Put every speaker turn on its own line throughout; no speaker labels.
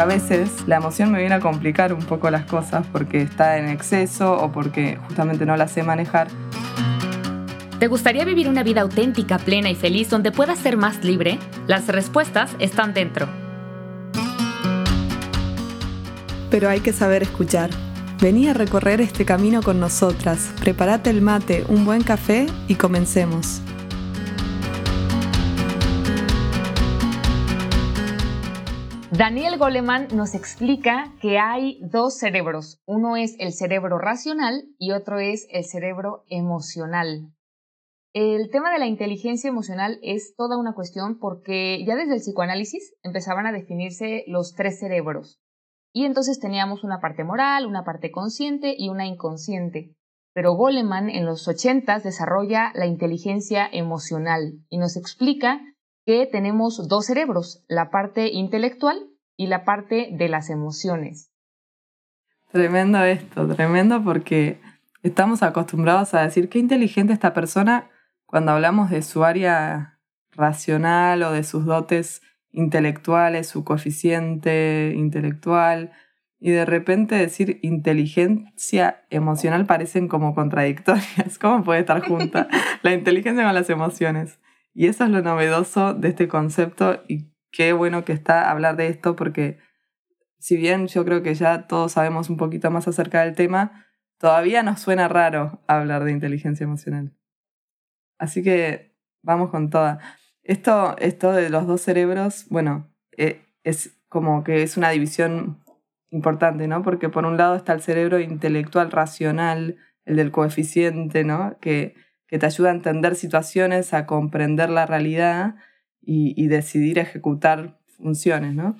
A veces la emoción me viene a complicar un poco las cosas porque está en exceso o porque justamente no la sé manejar.
¿Te gustaría vivir una vida auténtica, plena y feliz donde puedas ser más libre? Las respuestas están dentro.
Pero hay que saber escuchar. Vení a recorrer este camino con nosotras. Prepárate el mate, un buen café y comencemos.
Daniel Goleman nos explica que hay dos cerebros. Uno es el cerebro racional y otro es el cerebro emocional. El tema de la inteligencia emocional es toda una cuestión porque ya desde el psicoanálisis empezaban a definirse los tres cerebros. Y entonces teníamos una parte moral, una parte consciente y una inconsciente. Pero Goleman en los 80 desarrolla la inteligencia emocional y nos explica que tenemos dos cerebros, la parte intelectual y la parte de las emociones.
Tremendo esto, tremendo porque estamos acostumbrados a decir qué inteligente esta persona cuando hablamos de su área racional o de sus dotes intelectuales, su coeficiente intelectual, y de repente decir inteligencia emocional parecen como contradictorias. ¿Cómo puede estar junta la inteligencia con las emociones? Y eso es lo novedoso de este concepto y qué bueno que está hablar de esto porque si bien yo creo que ya todos sabemos un poquito más acerca del tema, todavía nos suena raro hablar de inteligencia emocional. Así que vamos con toda. Esto, esto de los dos cerebros, bueno, eh, es como que es una división importante, ¿no? Porque por un lado está el cerebro intelectual racional, el del coeficiente, ¿no? Que, que te ayuda a entender situaciones, a comprender la realidad y, decidir ejecutar funciones, ¿no?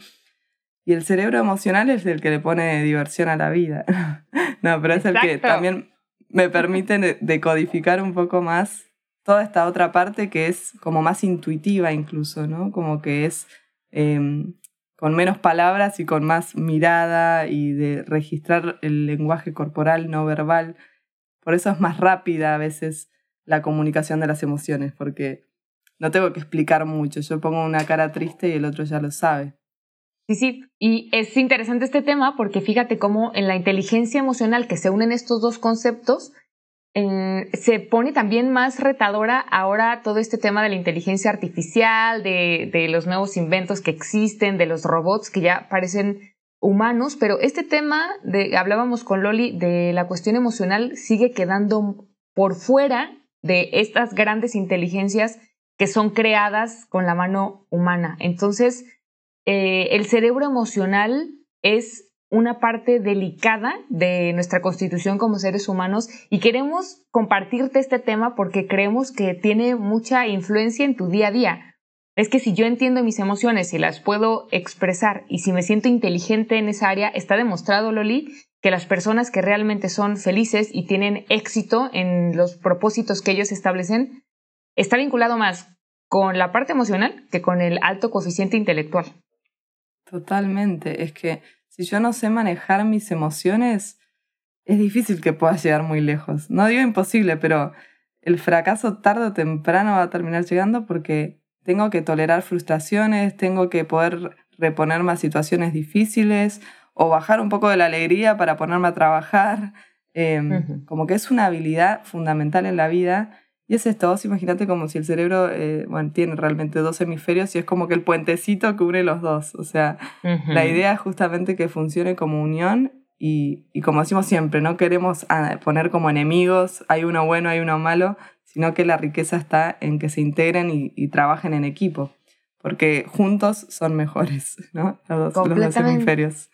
Y el cerebro emocional es el que le pone diversión a la vida. no, pero es el que también me permite decodificar un poco más toda esta otra parte que es como más intuitiva incluso, ¿no? Como que es em, con menos palabras y con más mirada y de registrar el lenguaje corporal no verbal. Por eso es más rápida a veces la comunicación de las emociones, porque no tengo que explicar mucho. Yo pongo una cara triste y el otro ya lo sabe.
Sí, sí, y es interesante este tema porque fíjate cómo en la inteligencia emocional que se unen estos dos conceptos, se pone también más retadora ahora todo este tema de la inteligencia artificial, de, de los nuevos inventos que existen, de los robots que ya parecen humanos, pero este tema de, hablábamos con Loli, de la cuestión emocional sigue quedando por fuera de estas grandes inteligencias que son creadas con la mano humana. Entonces, eh, el cerebro emocional es una parte delicada de nuestra constitución como seres humanos y queremos compartirte este tema porque creemos que tiene mucha influencia en tu día a día. Es que si yo entiendo mis emociones y las puedo expresar y si me siento inteligente en esa área, está demostrado, Loli, que las personas que realmente son felices y tienen éxito en los propósitos que ellos establecen está vinculado más con la parte emocional que con el alto coeficiente intelectual.
Totalmente. Es que si yo no sé manejar mis emociones, es difícil que pueda llegar muy lejos. No digo imposible, pero el fracaso tarde o temprano va a terminar llegando porque tengo que tolerar frustraciones, tengo que poder reponerme a situaciones difíciles o bajar un poco de la alegría para ponerme a trabajar. Em, como que es una habilidad fundamental en la vida y es esto, vos imagínate como si el cerebro, eh, bueno, tiene realmente dos hemisferios y es como que el puentecito cubre los dos. O sea, la idea es justamente que funcione como unión y, y, como decimos siempre, no queremos ah, poner como enemigos, hay uno bueno, hay uno malo, sino que la riqueza está en que se integren y, y trabajen en equipo, porque juntos son mejores, ¿no? Los, los dos hemisferios.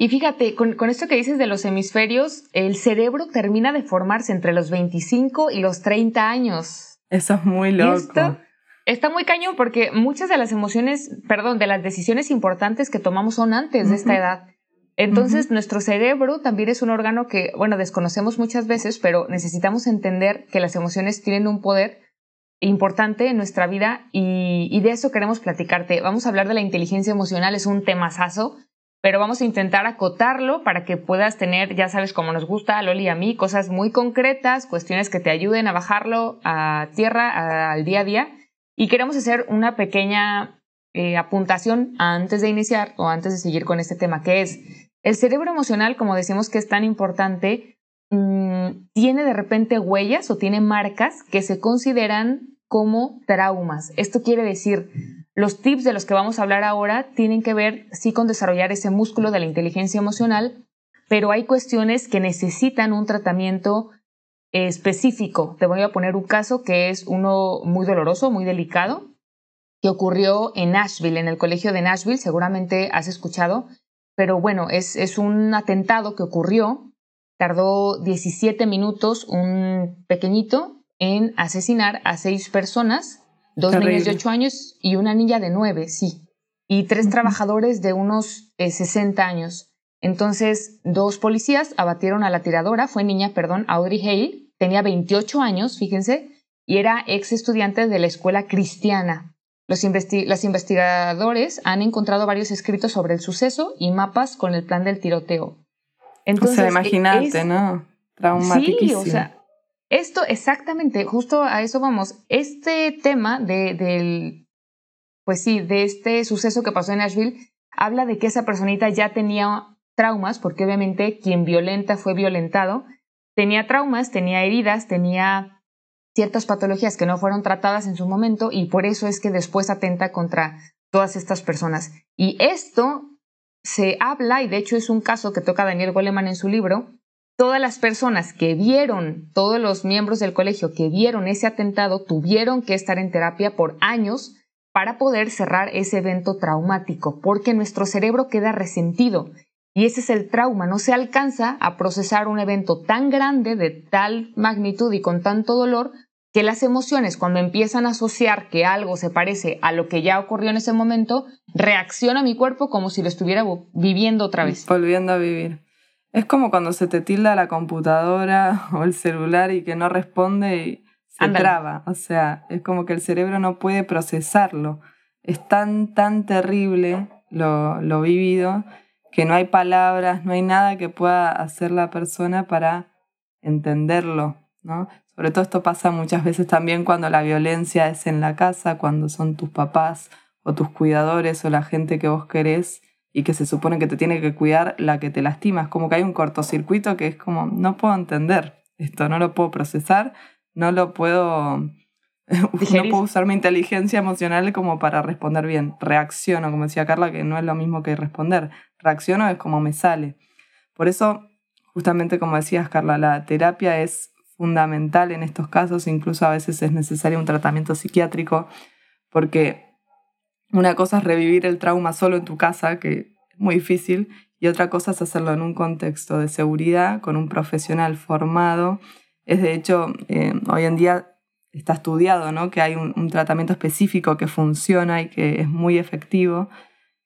Y fíjate, con, esto que dices de los hemisferios, el cerebro termina de formarse entre los 25 y los 30 años.
Eso es muy loco.
está muy cañón porque muchas de las emociones, perdón, de las decisiones importantes que tomamos son antes de esta edad. Entonces, nuestro cerebro también es un órgano que, bueno, desconocemos muchas veces, pero necesitamos entender que las emociones tienen un poder importante en nuestra vida y, y de eso queremos platicarte. Vamos a hablar de la inteligencia emocional, es un temazazo pero vamos a intentar acotarlo para que puedas tener, ya sabes, como nos gusta a Loli y a mí, cosas muy concretas, cuestiones que te ayuden a bajarlo a tierra, al día a día. Y queremos hacer una pequeña eh, apuntación antes de iniciar o antes de seguir con este tema, que es el cerebro emocional, como decimos que es tan importante, mm, tiene de repente huellas o tiene marcas que se consideran como traumas. Esto quiere decir, los tips de los que vamos a hablar ahora tienen que ver sí con desarrollar ese músculo de la inteligencia emocional, pero hay cuestiones que necesitan un tratamiento específico. Te voy a poner un caso que es uno muy doloroso, muy delicado, que ocurrió en Nashville, en el colegio de Nashville, seguramente has escuchado, pero bueno, es, es un atentado que ocurrió, tardó 17 minutos un pequeñito en asesinar a seis personas, dos niños de 8 años y una niña de 9, sí, y tres trabajadores de unos 60 eh, años. Entonces, dos policías abatieron a la tiradora, fue niña, perdón, Audrey Hale, tenía 28 años, fíjense, y era ex estudiante de la escuela cristiana. Los investigadores han encontrado varios escritos sobre el suceso y mapas con el plan del tiroteo.
Entonces, o sea, imagínate, ¿no?
Sí, o sea, esto exactamente, justo a eso vamos. Este tema de, del, pues sí, de este suceso que pasó en Nashville, habla de que esa personita ya tenía traumas, porque obviamente quien violenta fue violentado, tenía traumas, tenía heridas, tenía ciertas patologías que no fueron tratadas en su momento y por eso es que después atenta contra todas estas personas. Y esto se habla, y de hecho es un caso que toca Daniel Goleman en su libro, todas las personas que vieron, todos los miembros del colegio que vieron ese atentado tuvieron que estar en terapia por años para poder cerrar ese evento traumático, porque nuestro cerebro queda resentido y ese es el trauma, no se alcanza a procesar un evento tan grande, de tal magnitud y con tanto dolor, que las emociones cuando empiezan a asociar que algo se parece a lo que ya ocurrió en ese momento, reacciona mi cuerpo como si lo estuviera viviendo otra vez.
Volviendo a vivir. Es como cuando se te tilda la computadora o el celular y que no responde y se traba. O sea, es como que el cerebro no puede procesarlo. Es tan, tan terrible lo, lo vivido que no hay palabras, no hay nada que pueda hacer la persona para entenderlo, ¿no? Sobre todo esto pasa muchas veces también cuando la violencia es en la casa, cuando son tus papás o tus cuidadores o la gente que vos querés y que se supone que te tiene que cuidar la que te lastima. Es como que hay un cortocircuito que es como, no puedo entender esto, no lo puedo procesar, no lo puedo... no puedo usar mi inteligencia emocional como para responder bien. Reacciono, como decía Carla, que no es lo mismo que responder. Reacciono es como me sale. Por eso, justamente como decías, Carla, la terapia es fundamental en estos casos, incluso a veces es necesario un tratamiento psiquiátrico, porque una cosa es revivir el trauma solo en tu casa, que es muy difícil, y otra cosa es hacerlo en un contexto de seguridad con un profesional formado. Es de hecho, eh, hoy en día está estudiado ¿no? que hay un, un, tratamiento específico que funciona y que es muy efectivo,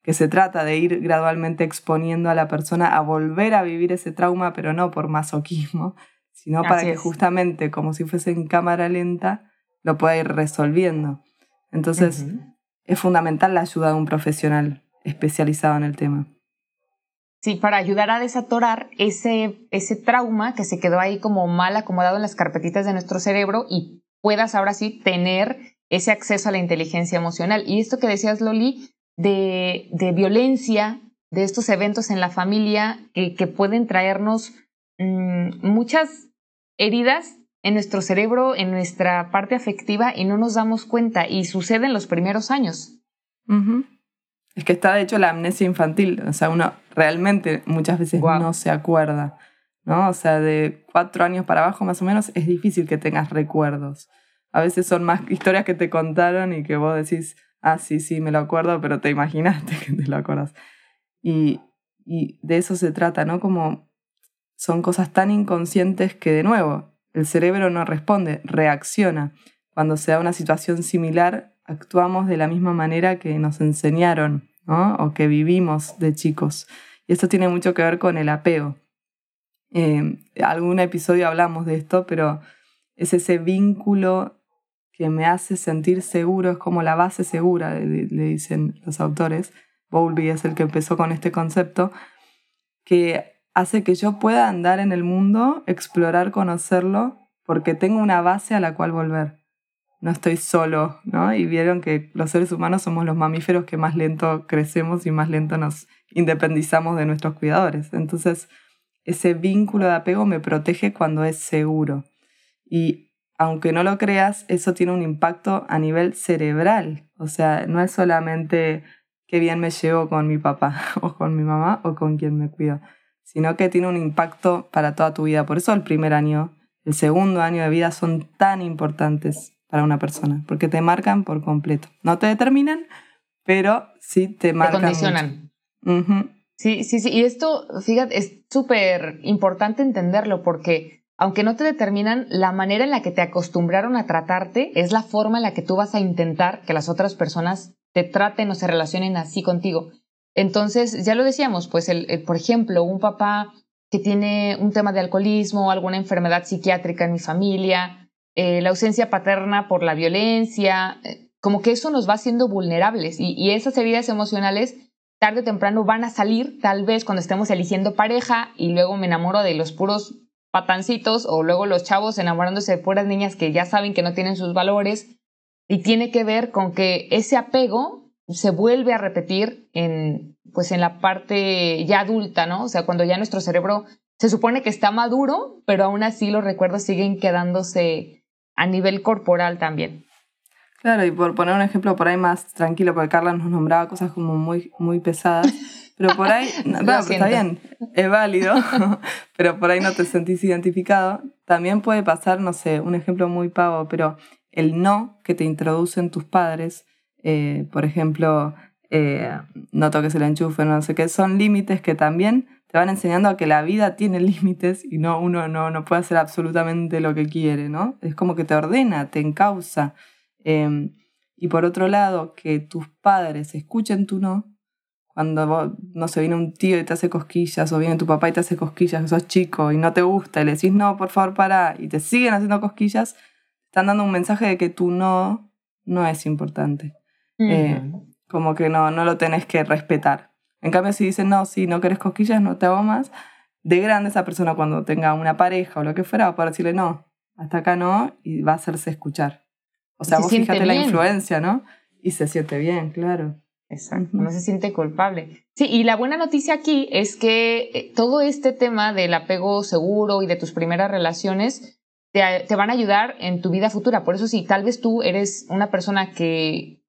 que se trata de ir gradualmente exponiendo a la persona a volver a vivir ese trauma, pero no por masoquismo, sino para que justamente, como si fuese en cámara lenta, lo pueda ir resolviendo. Entonces, es fundamental la ayuda de un profesional especializado en el tema.
Sí, para ayudar a desatorar ese, ese trauma que se quedó ahí como mal acomodado en las carpetitas de nuestro cerebro y puedas ahora sí tener ese acceso a la inteligencia emocional. Y esto que decías, Loli, de, de violencia, de estos eventos en la familia que, que pueden traernos mmm, muchas heridas en nuestro cerebro, en nuestra parte afectiva y no nos damos cuenta y sucede en los primeros años.
Es que está de hecho la amnesia infantil, o sea, uno realmente muchas veces no se acuerda, ¿no? O sea, de cuatro años para abajo más o menos es difícil que tengas recuerdos. A veces son más historias que te contaron y que vos decís, ah, sí, sí, me lo acuerdo, pero te imaginaste que te lo acuerdas. Y, y de eso se trata, ¿no? Como son cosas tan inconscientes que, de nuevo, el cerebro no responde, reacciona. Cuando se da una situación similar, actuamos de la misma manera que nos enseñaron ¿no? o que vivimos de chicos. Y esto tiene mucho que ver con el apego. Eh, algún episodio hablamos de esto, pero es ese vínculo que me hace sentir seguro, es como la base segura, le, dicen los autores. Bowlby es el que empezó con este concepto, que hace que yo pueda andar en el mundo, explorar, conocerlo, porque tengo una base a la cual volver. no estoy solo, ¿no? Y vieron que los seres humanos somos los mamíferos que más lento crecemos y más lento nos independizamos de nuestros cuidadores. Entonces, ese vínculo de apego me protege cuando es seguro. Y aunque no lo creas, eso tiene un impacto a nivel cerebral. O sea, no es solamente qué bien me llevo con mi papá o con mi mamá o con quien me cuido, sino que tiene un impacto para toda tu vida. Por eso el primer año, el segundo año de vida son tan importantes para una persona, porque te marcan por completo. No te determinan, pero sí te marcan.
Te condicionan. Sí, sí, sí. Y esto, fíjate, es súper importante entenderlo porque aunque no te determinan, la manera en la que te acostumbraron a tratarte es la forma en la que tú vas a intentar que las otras personas te traten o se relacionen así contigo. Entonces, ya lo decíamos, pues, el, por ejemplo, un papá que tiene un tema de alcoholismo, alguna enfermedad psiquiátrica en mi familia, eh, la ausencia paterna por la violencia, eh, como que eso nos va haciendo vulnerables y, esas heridas emocionales tarde o temprano van a salir, tal vez cuando estemos eligiendo pareja y luego me enamoro de los puros patancitos o luego los chavos enamorándose de puras niñas que ya saben que no tienen sus valores y tiene que ver con que ese apego se vuelve a repetir en pues en la parte ya adulta, ¿no? O sea, cuando ya nuestro cerebro se supone que está maduro, pero aún así los recuerdos siguen quedándose a nivel corporal también.
Claro, y por poner un ejemplo por ahí más tranquilo, porque Carla nos nombraba cosas como muy, muy pesadas, pero por ahí, no, está bien, es válido, pero por ahí no te sentís identificado. También puede pasar, no sé, un ejemplo muy pavo, pero el no que te introducen tus padres, eh, por ejemplo, eh, no toques el enchufe, no sé qué, son límites que también te van enseñando a que la vida tiene límites y no uno no, no puede hacer absolutamente lo que quiere, ¿no? Es como que te ordena, te encausa. Em, y por otro lado, que tus padres escuchen tu no, cuando no se viene un tío y te hace cosquillas, o viene tu papá y te hace cosquillas, que sos chico y no te gusta, y le decís no, por favor, para, y te siguen haciendo cosquillas, están dando un mensaje de que tu no no es importante. Eh, como que no, no lo tenés que respetar. En cambio, si dicen, no, si no querés cosquillas, no te hago más, de grande esa persona cuando tenga una pareja o lo que fuera va a poder decirle, no, hasta acá no, y va a hacerse escuchar. O sea, vos fíjate la influencia, ¿no? Y se siente bien, claro.
Exacto, no se siente culpable. Sí, y la buena noticia aquí es que eh, todo este tema del apego seguro y de tus primeras relaciones te, te, van a ayudar en tu vida futura. Por eso si tal vez tú eres una persona que,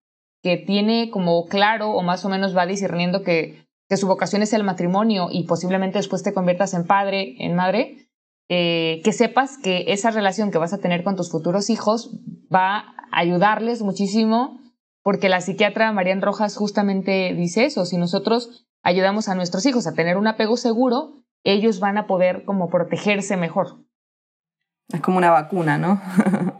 que tiene como claro o más o menos va discerniendo que que su vocación es el matrimonio y posiblemente después te conviertas en padre, en madre, eh, que sepas que esa relación que vas a tener con tus futuros hijos va a ayudarles muchísimo, porque la psiquiatra Marian Rojas justamente dice eso, si nosotros ayudamos a nuestros hijos a tener un apego seguro, ellos van a poder como protegerse mejor.
Es como una vacuna, ¿no?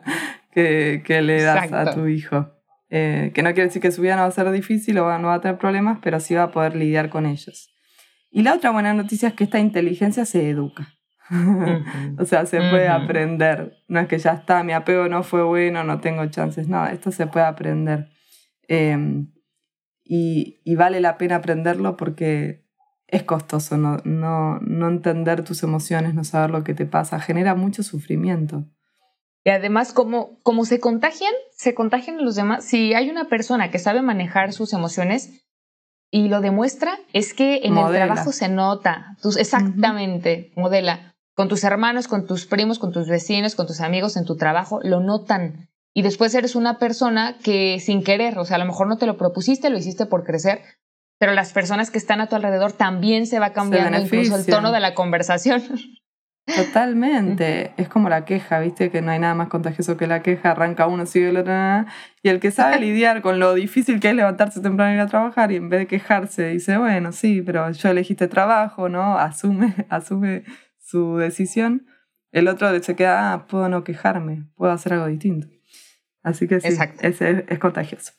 que, que, le das a tu hijo. Eh, que no quiere decir que su vida no va a ser difícil o no va a tener problemas, pero sí va a poder lidiar con ellos. Y la otra buena noticia es que esta inteligencia se educa. o sea, se puede aprender. No es que ya está, mi apego no fue bueno, no tengo chances. No, esto se puede aprender. Em, y, y, vale la pena aprenderlo porque es costoso no, no, no entender tus emociones, no saber lo que te pasa. Genera mucho sufrimiento.
Y además, como, como se contagian, se contagian los demás. Si hay una persona que sabe manejar sus emociones y lo demuestra, es que en el trabajo se nota. exactamente, modela. Con tus hermanos, con tus primos, con tus vecinos, con tus amigos en tu trabajo, lo notan. Y después eres una persona que sin querer, o sea, a lo mejor no te lo propusiste, lo hiciste por crecer, pero las personas que están a tu alrededor también se va cambiando incluso el tono de la conversación.
Totalmente. Es como la queja, ¿viste? Que no hay nada más contagioso que la queja. Arranca uno, sigue el otro. Y el que sabe lidiar con lo difícil que es levantarse temprano y ir a trabajar y en vez de quejarse dice, bueno, sí, pero yo elegí este trabajo, ¿no? Asume, asume su decisión. El otro se queda, ah, puedo no quejarme, puedo hacer algo distinto. Así que sí, es, es contagioso.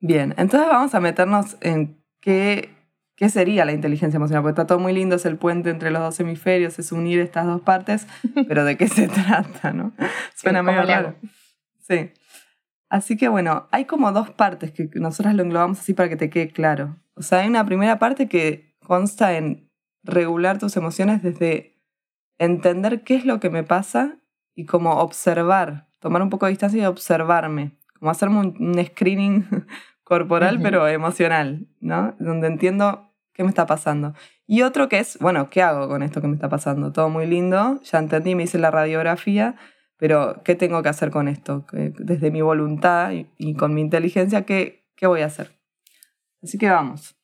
Bien, entonces vamos a meternos en qué ¿Qué sería la inteligencia emocional? Porque está todo muy lindo, es el puente entre los dos hemisferios, es unir estas dos partes, pero ¿de qué se trata? ¿no? Suena medio raro. Sí. Así que bueno, hay como dos partes que nosotros lo englobamos así para que te quede claro. O sea, hay una primera parte que consta en regular tus emociones desde entender qué es lo que me pasa y como observar tomar un poco de distancia y observarme, como hacerme un, screening corporal, pero emocional, ¿no? Donde entiendo qué me está pasando. Y otro que es, bueno, ¿qué hago con esto que me está pasando? Todo muy lindo, ya entendí, me hice la radiografía, pero ¿qué tengo que hacer con esto? Desde mi voluntad y, con mi inteligencia, ¿qué, ¿qué voy a hacer? Así que vamos.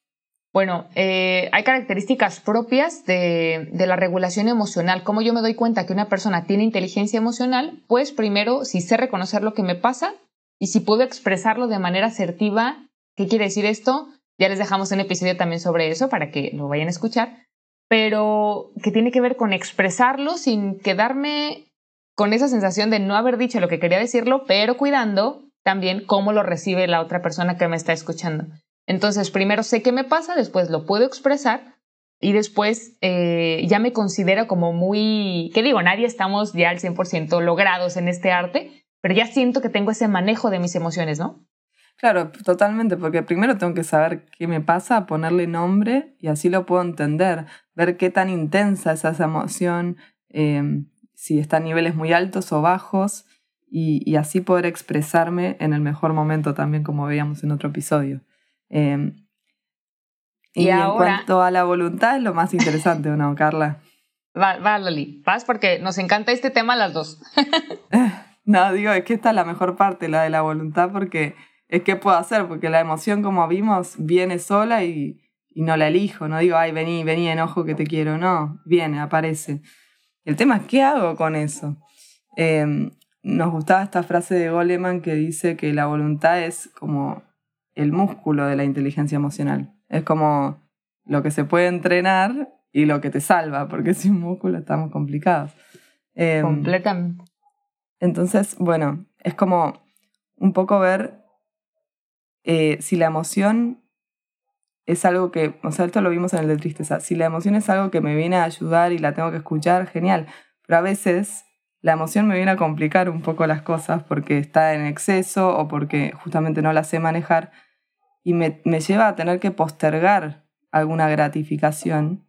Bueno, eh, hay características propias de, de, la regulación emocional. ¿Cómo yo me doy cuenta que una persona tiene inteligencia emocional? Pues primero, si sé reconocer lo que me pasa y si puedo expresarlo de manera asertiva. ¿Qué quiere decir esto? Ya les dejamos un episodio también sobre eso para que lo vayan a escuchar. Pero que tiene que ver con expresarlo sin quedarme con esa sensación de no haber dicho lo que quería decirlo, pero cuidando también cómo lo recibe la otra persona que me está escuchando. Entonces, primero sé qué me pasa, después lo puedo expresar y después eh, ya me considero como muy, ¿qué digo? Nadie estamos ya al 100% logrados en este arte, pero ya siento que tengo ese manejo de mis emociones, ¿no?
Claro, totalmente, porque primero tengo que saber qué me pasa, ponerle nombre y así lo puedo entender, ver qué tan intensa es esa emoción, em, si está a niveles muy altos o bajos, y, y así poder expresarme en el mejor momento también, como veíamos en otro episodio. Em, y, en cuanto a la voluntad es lo más interesante, no, Carla?
Va, va, Loli, vas porque nos encanta este tema a las dos.
no, digo, es que esta es la mejor parte, la de la voluntad, porque es que puedo hacer, porque la emoción, como vimos, viene sola y, y no la elijo. No digo, ay, vení, vení, enojo que te quiero. No, viene, aparece. El tema es, ¿qué hago con eso? Em, nos gustaba esta frase de Goleman que dice que la voluntad es como el músculo de la inteligencia emocional. Es como lo que se puede entrenar y lo que te salva, porque sin músculo estamos complicados.
Eh.
Entonces, bueno, es como un poco ver eh, si la emoción es algo que, o sea, esto lo vimos en el de tristeza, si la emoción es algo que me viene a ayudar y la tengo que escuchar, genial, pero a veces la emoción me viene a complicar un poco las cosas porque está en exceso o porque justamente no la sé manejar y me, lleva a tener que postergar alguna gratificación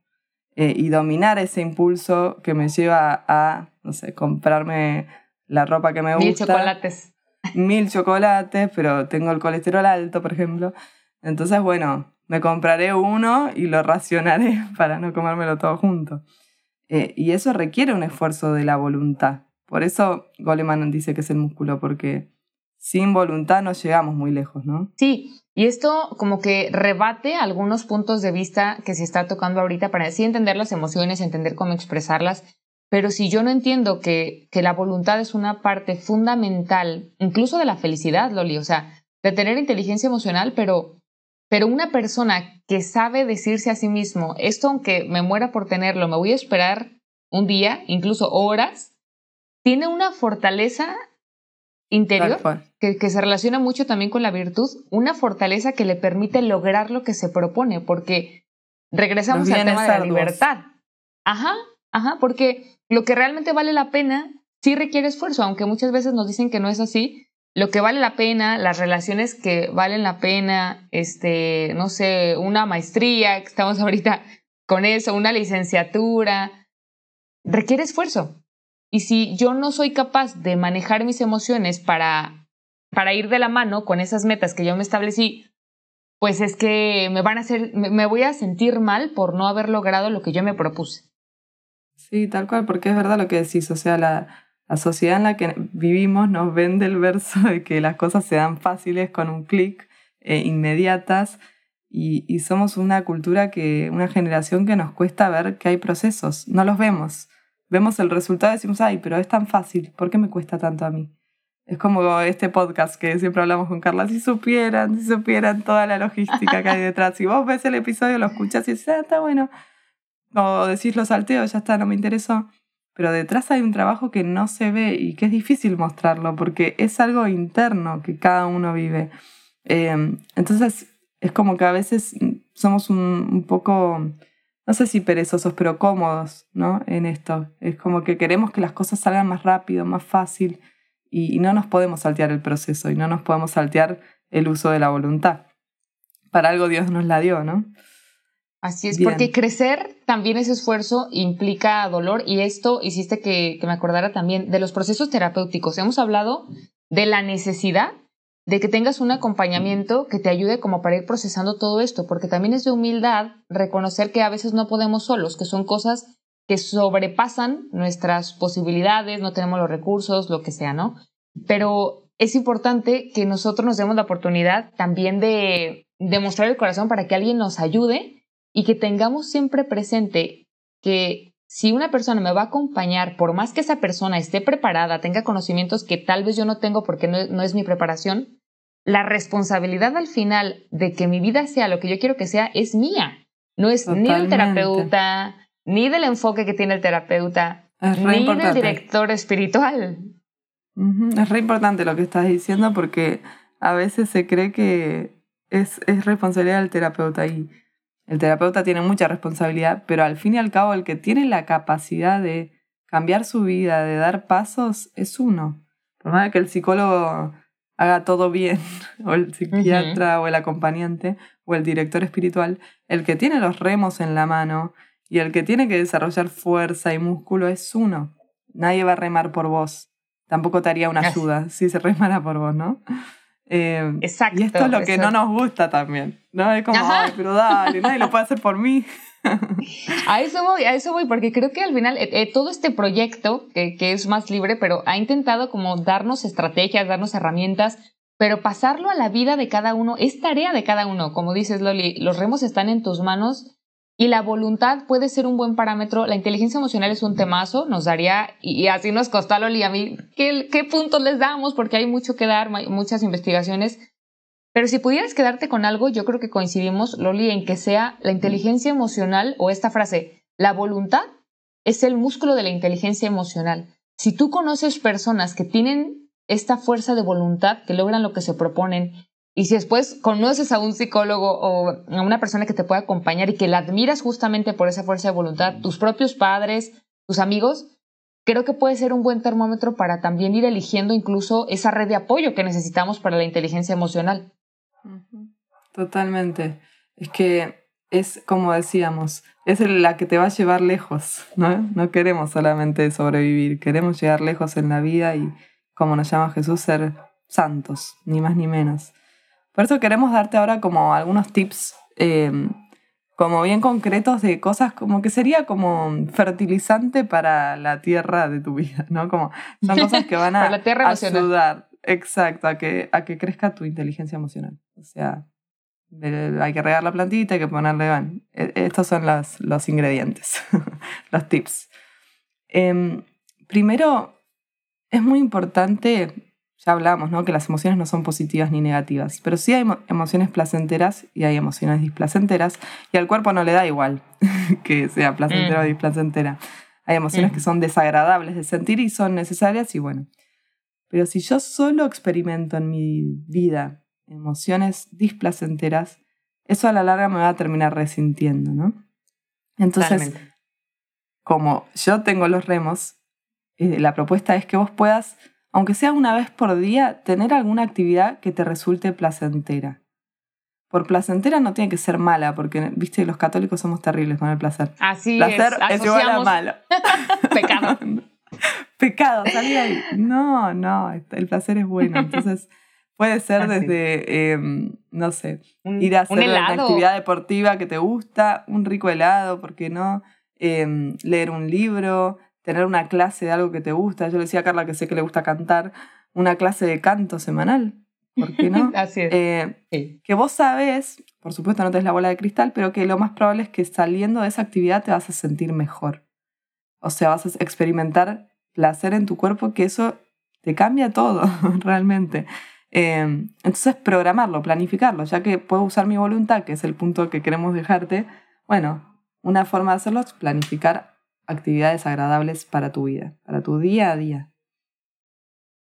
eh, y dominar ese impulso que me lleva a, no sé, comprarme la ropa que me gusta.
Mil chocolates.
Mil chocolates, pero tengo el colesterol alto, por ejemplo. Entonces, bueno, me compraré uno y lo racionaré para no comérmelo todo junto. Eh, y eso requiere un esfuerzo de la voluntad. Por eso Goleman dice que es el músculo, porque sin voluntad no llegamos muy lejos, ¿no?
Sí, y esto como que rebate algunos puntos de vista que se está tocando ahorita para así entender las emociones, entender cómo expresarlas. Pero si yo no entiendo que, que la voluntad es una parte fundamental, incluso de la felicidad, Loli, o sea, de tener inteligencia emocional, pero, pero una persona que sabe decirse a sí mismo, esto aunque me muera por tenerlo, me voy a esperar un día, incluso horas, tiene una fortaleza interior que, que, se relaciona mucho también con la virtud, una fortaleza que le permite lograr lo que se propone, porque regresamos al tema de la libertad. Ajá, ajá, porque lo que realmente vale la pena sí requiere esfuerzo, aunque muchas veces nos dicen que no es así. Lo que vale la pena, las relaciones que valen la pena, este, no sé, una maestría, que estamos ahorita con eso, una licenciatura, requiere esfuerzo. Y si yo no soy capaz de manejar mis emociones para, para ir de la mano con esas metas que yo me establecí, pues es que me van a hacer, me voy a sentir mal por no haber logrado lo que yo me propuse.
Sí, tal cual, porque es verdad lo que decís, o sea, la, la sociedad en la que vivimos nos vende el verso de que las cosas se dan fáciles con un clic, eh, inmediatas, y, y, somos una cultura que, una generación que nos cuesta ver que hay procesos, no los vemos vemos el resultado y decimos, ay, pero es tan fácil, ¿por qué me cuesta tanto a mí? Es como este podcast que siempre hablamos con Carla, si supieran, si supieran toda la logística que hay detrás. Si vos ves el episodio, lo escuchas y dices, ah, está bueno. O decís lo salteo, ya está, no me interesó. Pero detrás hay un trabajo que no se ve y que es difícil mostrarlo porque es algo interno que cada uno vive. Eh, entonces es como que a veces somos un, un poco no sé si perezosos, pero cómodos, ¿no? En esto. Es como que queremos que las cosas salgan más rápido, más fácil, y, no nos podemos saltear el proceso y no nos podemos saltear el uso de la voluntad. Para algo Dios nos la dio, ¿no?
Así es, porque crecer también ese esfuerzo implica dolor y esto hiciste que, que me acordara también de los procesos terapéuticos. Hemos hablado de la necesidad de que tengas un acompañamiento que te ayude como para ir procesando todo esto, porque también es de humildad reconocer que a veces no podemos solos, que son cosas que sobrepasan nuestras posibilidades, no tenemos los recursos, lo que sea, ¿no? Pero es importante que nosotros nos demos la oportunidad también de demostrar el corazón para que alguien nos ayude y que tengamos siempre presente que si una persona me va a acompañar, por más que esa persona esté preparada, tenga conocimientos que tal vez yo no tengo porque no, es mi preparación, la responsabilidad al final de que mi vida sea lo que yo quiero que sea es mía. No es ni del terapeuta, ni del enfoque que tiene el terapeuta, ni del director espiritual.
Es re importante lo que estás diciendo porque a veces se cree que es, es responsabilidad del terapeuta y el terapeuta tiene mucha responsabilidad, pero al fin y al cabo el que tiene la capacidad de cambiar su vida, de dar pasos, es uno. Por más que el psicólogo haga todo bien, o el psiquiatra, o el acompañante, o el director espiritual, el que tiene los remos en la mano y el que tiene que desarrollar fuerza y músculo es uno. Nadie va a remar por vos. Tampoco te haría una ayuda si se remara por vos, ¿no?
Exacto.
Eh, y esto es lo que no nos gusta también, ¿no? Es como, Ay, pero dale, nadie lo puede hacer por mí.
a eso voy, a eso voy, porque creo que al final eh, eh, todo este proyecto, que, que es más libre, pero ha intentado como darnos estrategias, darnos herramientas, pero pasarlo a la vida de cada uno es tarea de cada uno. Como dices, Loli, los remos están en tus manos y la voluntad puede ser un buen parámetro. La inteligencia emocional es un temazo, nos daría, y así nos costó a Loli a mí, ¿qué, qué puntos les damos? Porque hay mucho que dar, muchas investigaciones. Pero si pudieras quedarte con algo, yo creo que coincidimos, Loli, en que sea la inteligencia emocional o esta frase, la voluntad es el músculo de la inteligencia emocional. Si tú conoces personas que tienen esta fuerza de voluntad, que logran lo que se proponen, y si después conoces a un psicólogo o a una persona que te pueda acompañar y que la admiras justamente por esa fuerza de voluntad, tus propios padres, tus amigos, creo que puede ser un buen termómetro para también ir eligiendo incluso esa red de apoyo que necesitamos para la inteligencia emocional.
Totalmente. Es que es como decíamos, es la que te va a llevar lejos, ¿no? No queremos solamente sobrevivir, queremos llegar lejos en la vida y, como nos llama Jesús, ser santos, ni más ni menos. Por eso queremos darte ahora como algunos tips em, como bien concretos de cosas como que sería como fertilizante para la tierra de tu vida, ¿no? Como son cosas que van a ayudar, exacto, a que, a que crezca tu inteligencia emocional. O sea, hay que regar la plantita, hay que ponerle, van. E, estos son los, los ingredientes, los tips. Em, primero, es muy importante ya hablamos, ¿no? Que las emociones no son positivas ni negativas, pero sí hay emociones placenteras y hay emociones displacenteras y al cuerpo no le da igual que sea placentera o mm. displacentera. Hay emociones mm. que son desagradables de sentir y son necesarias y bueno. Pero si yo solo experimento en mi vida emociones displacenteras, eso a la larga me va a terminar resintiendo, ¿no? Entonces, como yo tengo los remos, eh, la propuesta es que vos puedas aunque sea una vez por día, tener alguna actividad que te resulte placentera. Por placentera no tiene que ser mala, porque, viste, los católicos somos terribles con el placer.
Así
placer es. igual a malo.
Pecado.
Pecado, salí ahí. No, no, el placer es bueno. Entonces, puede ser desde, em, no sé, ir a hacer una actividad deportiva que te gusta, un rico helado, ¿por qué no? Em, leer un libro, tener una clase de algo que te gusta. Yo le decía a Carla que sé que le gusta cantar, una clase de canto semanal. ¿Por qué no?
Así es.
Eh, que vos sabes, por supuesto no tenés la bola de cristal, pero que lo más probable es que saliendo de esa actividad te vas a sentir mejor. O sea, vas a experimentar placer en tu cuerpo, que eso te cambia todo, realmente. Eh, entonces, programarlo, planificarlo, ya que puedo usar mi voluntad, que es el punto que queremos dejarte. Bueno, una forma de hacerlo es planificar actividades agradables para tu vida, para tu día a día.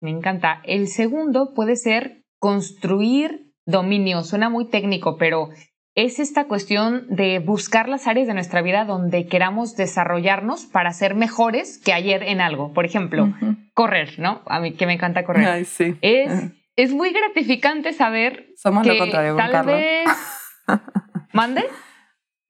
Me encanta. El segundo puede ser construir dominio. Suena muy técnico, pero es esta cuestión de buscar las áreas de nuestra vida donde queramos desarrollarnos para ser mejores que ayer en algo. Por ejemplo, correr, ¿no? A mí que me encanta correr.
Ay, sí.
Es, es muy gratificante saber
Somos
que
lo contrario,
tal vez... ¿Mande?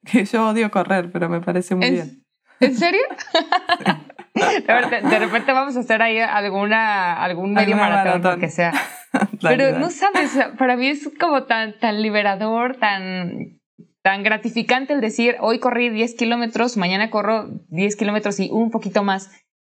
que yo odio correr, pero me parece muy bien.
¿En serio? de repente vamos a hacer ahí alguna, algún medio maratón, que sea. Pero no sabes, para mí es como tan, tan liberador, tan, tan gratificante el decir, hoy corrí 10 kilómetros, mañana corro 10 kilómetros y un poquito más.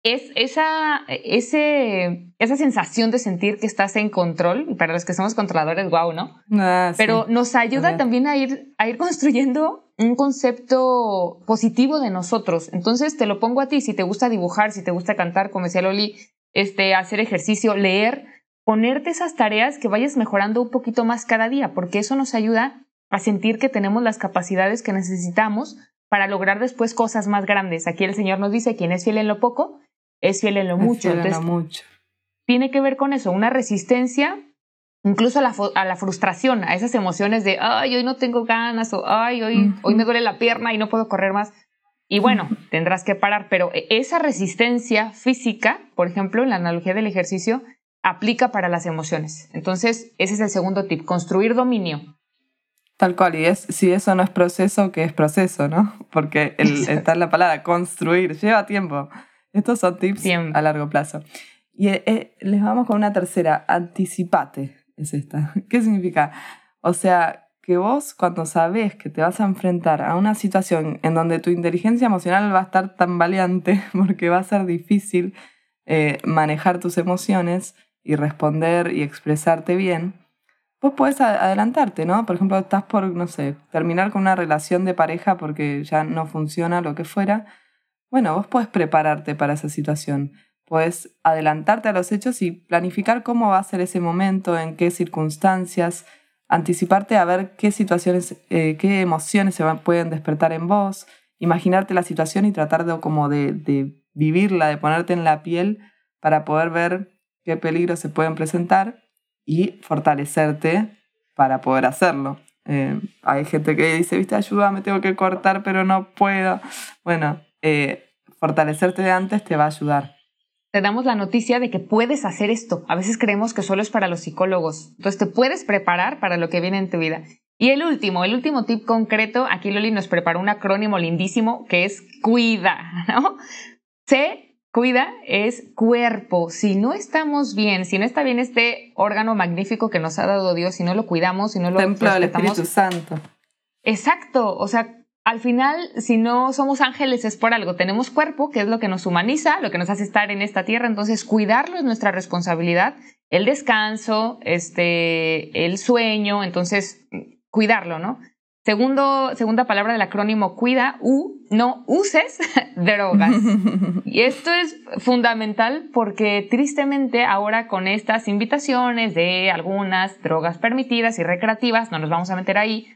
Es esa, ese, esa sensación de sentir que estás en control, para los que somos controladores, wow, ¿no? Ah, Pero nos ayuda también a ir, a ir construyendo un concepto positivo de nosotros. Entonces te lo pongo a ti, si te gusta dibujar, si te gusta cantar, como decía Loli, este, hacer ejercicio, leer, ponerte esas tareas que vayas mejorando un poquito más cada día, porque eso nos ayuda a sentir que tenemos las capacidades que necesitamos para lograr después cosas más grandes. Aquí el Señor nos dice, quien es fiel en lo poco, es fiel en lo mucho.
en lo mucho.
Tiene que ver con eso, una resistencia incluso a la, a la, frustración, a esas emociones de, ay, hoy no tengo ganas o, ay, hoy, hoy me duele la pierna y no puedo correr más. Y bueno, tendrás que parar, pero e, esa resistencia física, por ejemplo, en la analogía del ejercicio, aplica para las emociones. Entonces, ese es el segundo tip, construir dominio.
Tal cual, y es, si eso no es proceso, ¿qué es proceso, no? Porque el, está en la palabra construir, lleva tiempo. Estos son tips a largo plazo. Y eh, eh, les vamos con una tercera, anticipate es esta. ¿Qué significa? O sea, que vos cuando sabes que te vas a enfrentar a una situación en donde tu inteligencia emocional va a estar tan valiente porque va a ser difícil eh, manejar tus emociones y responder y expresarte bien, vos podés adelantarte, ¿no? Por ejemplo, estás por, no sé, terminar con una relación de pareja porque ya no funciona lo que fuera. Bueno, vos podés prepararte para esa situación. Puedes adelantarte a los hechos y planificar cómo va a ser ese momento, en qué circunstancias, anticiparte a ver qué situaciones, eh, qué emociones se pueden despertar en vos, imaginarte la situación y tratar de, como de, vivirla, de ponerte en la piel para poder ver qué peligros se pueden presentar y fortalecerte para poder hacerlo. Eh, hay gente que dice, viste, ayuda, me tengo que cortar, pero no puedo. Bueno, eh, fortalecerte de antes te va a ayudar
te damos la noticia de que puedes hacer esto. A veces creemos que solo es para los psicólogos. Entonces te puedes preparar para lo que viene en tu vida. Y el último, el último tip concreto, aquí Loli nos preparó un acrónimo lindísimo que es cuida, ¿no? C, cuida, es cuerpo. Si no estamos bien, si no está bien este órgano magnífico que nos ha dado Dios, si no lo cuidamos, si no lo
Templo del Espíritu Santo.
Exacto, o sea, al final, si no somos ángeles es por algo. Tenemos cuerpo, que es lo que nos humaniza, lo que nos hace estar en esta tierra. Entonces, cuidarlo es nuestra responsabilidad. El descanso, este, el sueño, entonces, cuidarlo, ¿no? Segundo, segunda palabra del acrónimo cuida, U, no uses drogas. y esto es fundamental porque tristemente ahora con estas invitaciones de algunas drogas permitidas y recreativas, no nos vamos a meter ahí,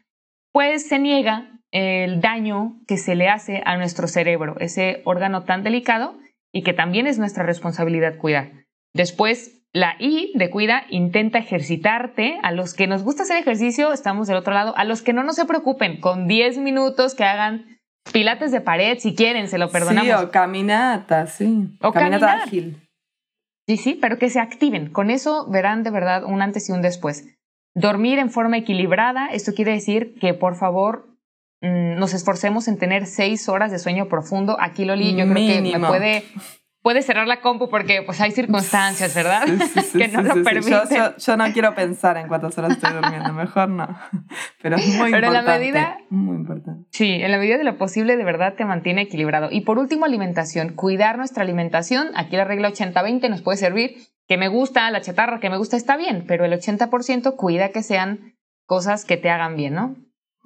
pues se niega el daño que se le hace a nuestro cerebro, ese órgano tan delicado y que también es nuestra responsabilidad cuidar. Después, la I de cuida intenta ejercitarte. A los que nos gusta hacer ejercicio, estamos del otro lado. A los que no, no se preocupen, con 10 minutos que hagan pilates de pared, si quieren, se lo perdonamos.
Sí, o caminata, sí. O caminata ágil.
Sí, sí, pero que se activen. Con eso verán de verdad un antes y un después. Dormir en forma equilibrada, esto quiere decir que por favor Mm, nos esforcemos en tener seis horas de sueño profundo. Aquí Loli, yo creo que me puede, puede cerrar la compu porque pues hay circunstancias, ¿verdad? que no lo permiten.
Yo, no quiero pensar en cuántas horas estoy durmiendo, mejor no. Pero es muy Pero importante. En la medida, muy importante.
Sí, en la medida de lo posible de verdad te mantiene equilibrado. Y por último, alimentación. Cuidar nuestra alimentación. Aquí la regla 80-20 nos puede servir. Que me gusta, la chatarra que me gusta está bien, pero el 80% cuida que sean cosas que te hagan bien, ¿no?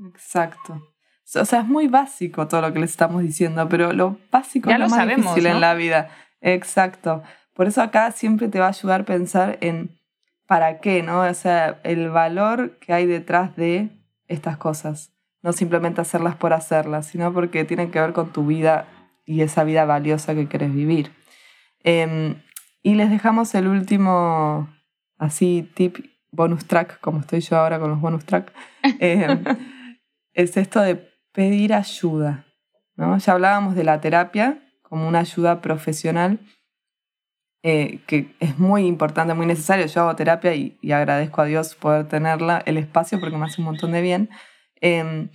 Exacto. O sea, es muy básico todo lo que les estamos diciendo, pero lo básico es lo, más difícil en la vida. Exacto. Por eso acá siempre te va a ayudar a pensar en para qué, ¿no? O sea, el valor que hay detrás de estas cosas. No simplemente hacerlas por hacerlas, sino porque tienen que ver con tu vida y esa vida valiosa que quieres vivir. Em, y les dejamos el último, así, tip bonus track, como estoy yo ahora con los bonus track. Em, es esto de pedir ayuda. ¿no? Ya hablábamos de la terapia como una ayuda profesional, eh, que es muy importante, muy necesario. Yo hago terapia y, agradezco a Dios poder tenerla, el espacio, porque me hace un montón de bien. Em,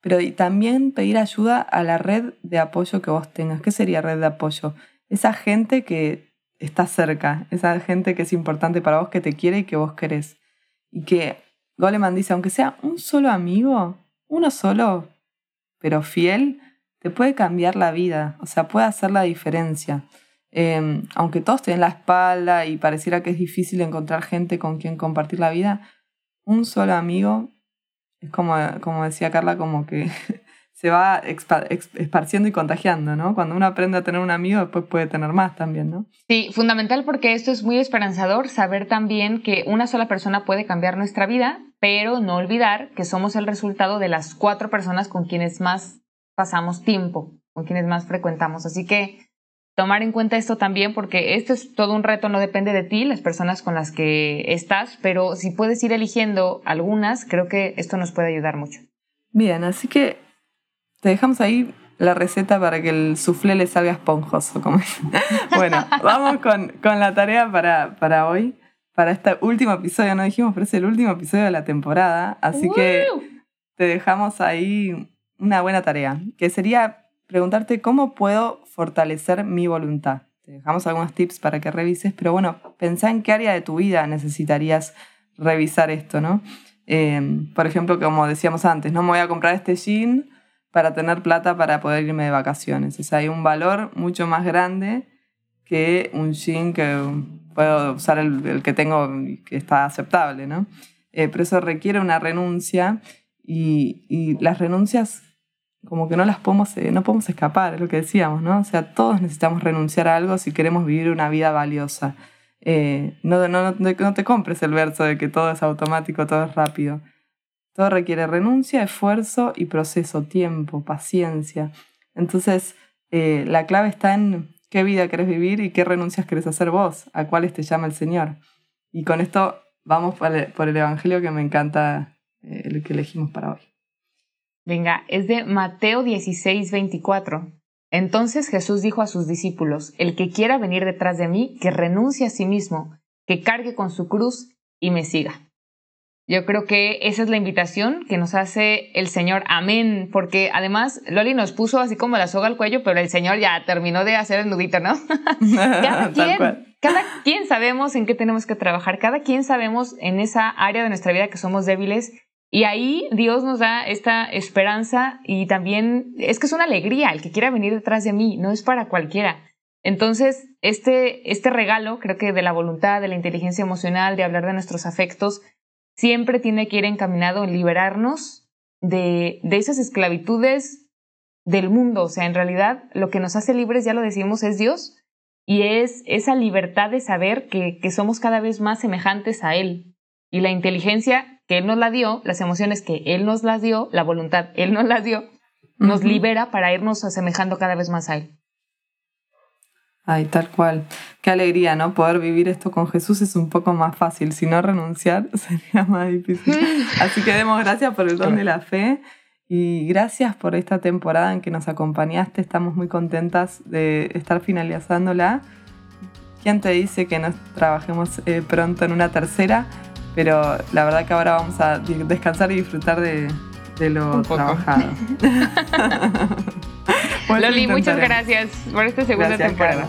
pero también pedir ayuda a la red de apoyo que vos tengas. ¿Qué sería red de apoyo? Esa gente que está cerca, esa gente que es importante para vos, que te quiere y que vos querés. Y que Goleman dice, aunque sea un solo amigo, uno solo, pero fiel, te puede cambiar la vida, o sea, puede hacer la diferencia. Em, aunque todos tienen la espalda y pareciera que es difícil encontrar gente con quien compartir la vida, un solo amigo es como, como decía Carla, como que se va esparciendo y contagiando, ¿no? Cuando uno aprende a tener un amigo, después puede tener más también, ¿no?
Sí, fundamental porque esto es muy esperanzador, saber también que una sola persona puede cambiar nuestra vida, pero no olvidar que somos el resultado de las cuatro personas con quienes más pasamos tiempo, con quienes más frecuentamos. Así que tomar en cuenta esto también, porque esto es todo un reto, no depende de ti, las personas con las que estás, pero si puedes ir eligiendo algunas, creo que esto nos puede ayudar mucho.
Bien, así que te dejamos ahí la receta para que el soufflé le salga esponjoso. Bueno, vamos con, con, la tarea para, para hoy, para este último episodio, no dijimos, pero es el último episodio de la temporada, así que te dejamos ahí una buena tarea, que sería preguntarte cómo puedo fortalecer mi voluntad. Te dejamos algunos tips para que revises, pero bueno, pensá en qué área de tu vida necesitarías revisar esto, ¿no? Em, por ejemplo, como decíamos antes, no me voy a comprar este jean para tener plata para poder irme de vacaciones. O sea, hay un valor mucho más grande que un jean que puedo usar el, que tengo que está aceptable, ¿no? Eh, pero eso requiere una renuncia y, y las renuncias como que no las podemos, eh, no podemos escapar, es lo que decíamos, ¿no? O sea, todos necesitamos renunciar a algo si queremos vivir una vida valiosa. Eh, no, no, no, te compres el verso de que todo es automático, todo es rápido. Todo requiere renuncia, esfuerzo y proceso, tiempo, paciencia. Entonces, eh, la clave está en qué vida querés vivir y qué renuncias querés hacer vos, a cuáles te llama el Señor. Y con esto vamos por el, Evangelio que me encanta el que elegimos para hoy.
Venga, es de Mateo 16, 24. Entonces Jesús dijo a sus discípulos, el que quiera venir detrás de mí, que renuncie a sí mismo, que cargue con su cruz y me siga. Yo creo que esa es la invitación que nos hace el Señor. Amén. Porque además Loli nos puso así como la soga al cuello, pero el Señor ya terminó de hacer el nudito, ¿no? cada, quien, cada quien sabemos en qué tenemos que trabajar, cada quien sabemos en esa área de nuestra vida que somos débiles y ahí Dios nos da esta esperanza y también es que es una alegría el que quiera venir detrás de mí, no es para cualquiera. Entonces, este, este regalo, creo que de la voluntad, de la inteligencia emocional, de hablar de nuestros afectos, siempre tiene que ir encaminado en liberarnos de, de esas esclavitudes del mundo. O sea, en realidad lo que nos hace libres, ya lo decimos, es Dios y es esa libertad de saber que, que somos cada vez más semejantes a Él. Y la inteligencia que Él nos la dio, las emociones que Él nos las dio, la voluntad Él nos las dio, nos libera para irnos asemejando cada vez más a Él.
Ay, tal cual. Qué alegría, ¿no? Poder vivir esto con Jesús es un poco más fácil. Si no renunciar sería más difícil. Así que demos gracias por el don de la fe y gracias por esta temporada en que nos acompañaste. Estamos muy contentas de estar finalizándola. ¿Quién te dice que nos trabajemos eh, pronto en una tercera? Pero la verdad que ahora vamos a descansar y disfrutar de, lo trabajado.
Loli, muchas gracias por esta segunda temporada.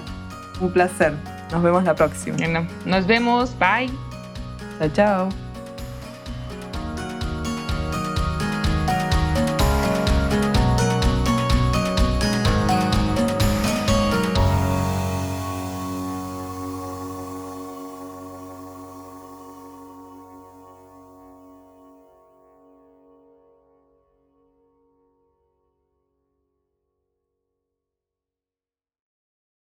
Un placer. Nos vemos la próxima.
Bueno, nos vemos. Bye.
Chao, chao.